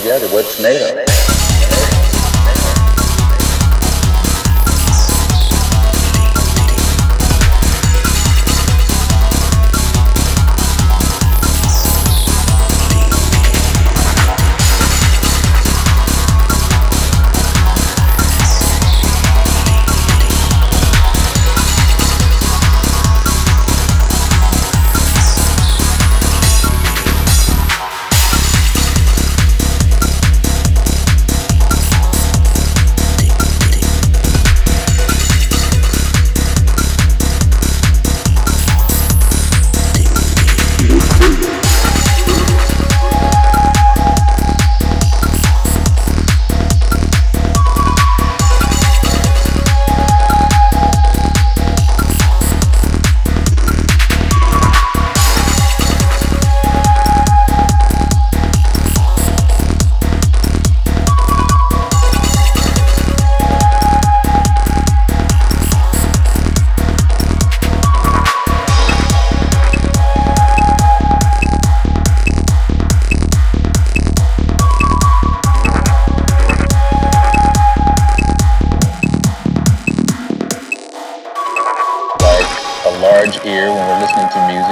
together, what's made of.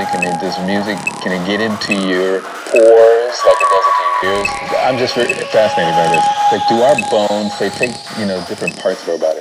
Can it music can it get into your pores like it does into your ears? I'm just fascinated by this. Like do our bones they take you know different parts of our body.